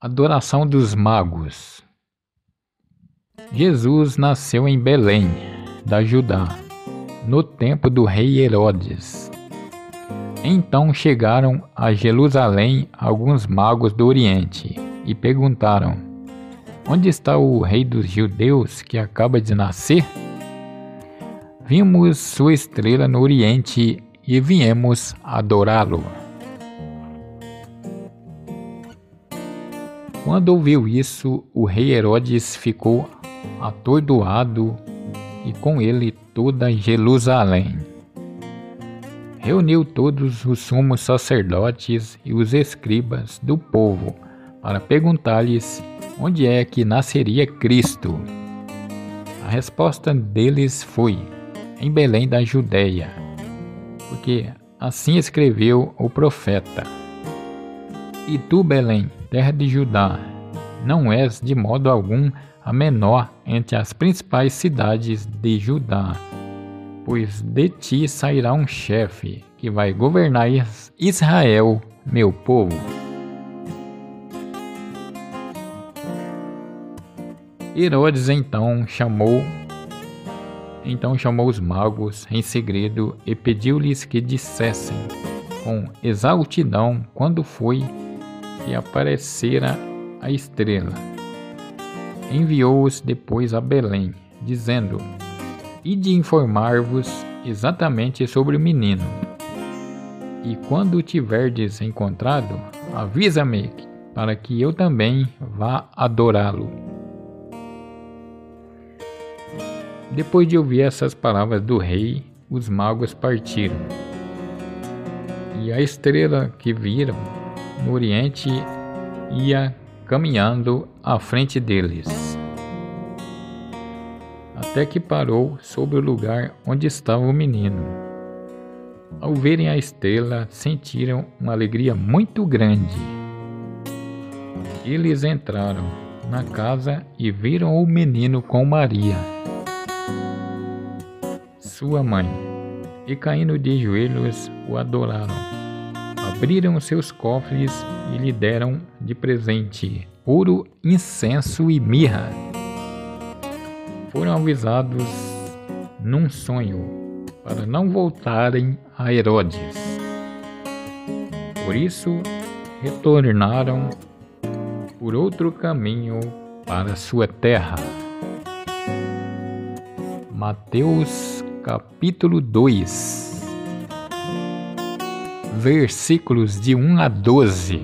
Adoração dos magos. Jesus nasceu em Belém, da Judá, no tempo do rei Herodes. Então chegaram a Jerusalém alguns magos do Oriente e perguntaram: Onde está o rei dos judeus que acaba de nascer? Vimos sua estrela no Oriente e viemos adorá-lo. Quando ouviu isso, o rei Herodes ficou atordoado e com ele toda Jerusalém. Reuniu todos os sumos sacerdotes e os escribas do povo para perguntar-lhes onde é que nasceria Cristo. A resposta deles foi: em Belém da Judéia, porque assim escreveu o profeta. E tu, Belém, terra de Judá, não és de modo algum a menor entre as principais cidades de Judá, pois de ti sairá um chefe que vai governar Israel, meu povo. Herodes então chamou então chamou os magos em segredo e pediu-lhes que dissessem com exaltidão quando foi aparecera a estrela. Enviou-os depois a Belém, dizendo: Ide informar-vos exatamente sobre o menino. E quando o tiverdes encontrado, avisa-me para que eu também vá adorá-lo. Depois de ouvir essas palavras do rei, os magos partiram. E a estrela que viram no Oriente ia caminhando à frente deles, até que parou sobre o lugar onde estava o menino. Ao verem a estrela, sentiram uma alegria muito grande. Eles entraram na casa e viram o menino com Maria, sua mãe, e caindo de joelhos o adoraram abriram seus cofres e lhe deram de presente ouro, incenso e mirra. Foram avisados num sonho para não voltarem a Herodes. Por isso, retornaram por outro caminho para sua terra. Mateus capítulo 2 versículos de 1 a 12.